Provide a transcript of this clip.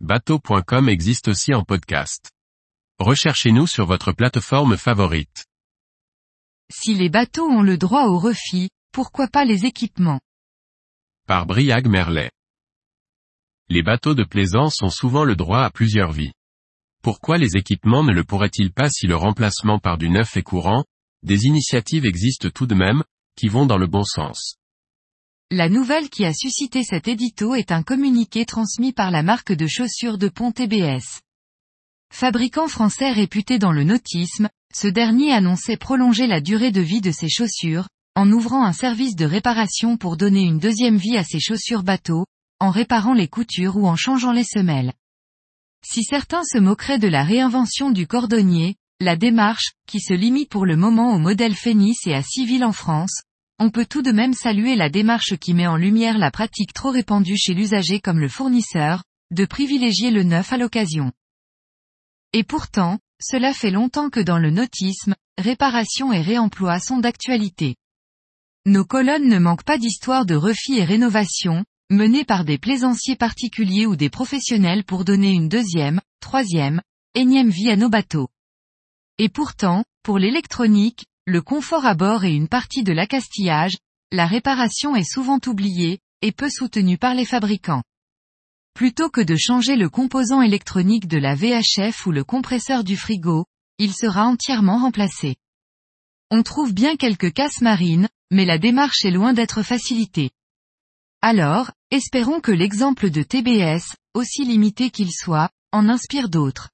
bateau.com existe aussi en podcast. Recherchez-nous sur votre plateforme favorite. Si les bateaux ont le droit au refit, pourquoi pas les équipements? Par Briag Merlet. Les bateaux de plaisance ont souvent le droit à plusieurs vies. Pourquoi les équipements ne le pourraient-ils pas si le remplacement par du neuf est courant? Des initiatives existent tout de même, qui vont dans le bon sens. La nouvelle qui a suscité cet édito est un communiqué transmis par la marque de chaussures de pont TBS. Fabricant français réputé dans le nautisme, ce dernier annonçait prolonger la durée de vie de ses chaussures, en ouvrant un service de réparation pour donner une deuxième vie à ses chaussures bateaux, en réparant les coutures ou en changeant les semelles. Si certains se moqueraient de la réinvention du cordonnier, la démarche, qui se limite pour le moment au modèle Phénis et à Civil en France, on peut tout de même saluer la démarche qui met en lumière la pratique trop répandue chez l'usager comme le fournisseur, de privilégier le neuf à l'occasion. Et pourtant, cela fait longtemps que dans le nautisme, réparation et réemploi sont d'actualité. Nos colonnes ne manquent pas d'histoires de refit et rénovation, menées par des plaisanciers particuliers ou des professionnels pour donner une deuxième, troisième, énième vie à nos bateaux. Et pourtant, pour l'électronique, le confort à bord et une partie de l'accastillage, la réparation est souvent oubliée, et peu soutenue par les fabricants. Plutôt que de changer le composant électronique de la VHF ou le compresseur du frigo, il sera entièrement remplacé. On trouve bien quelques casses marines, mais la démarche est loin d'être facilitée. Alors, espérons que l'exemple de TBS, aussi limité qu'il soit, en inspire d'autres.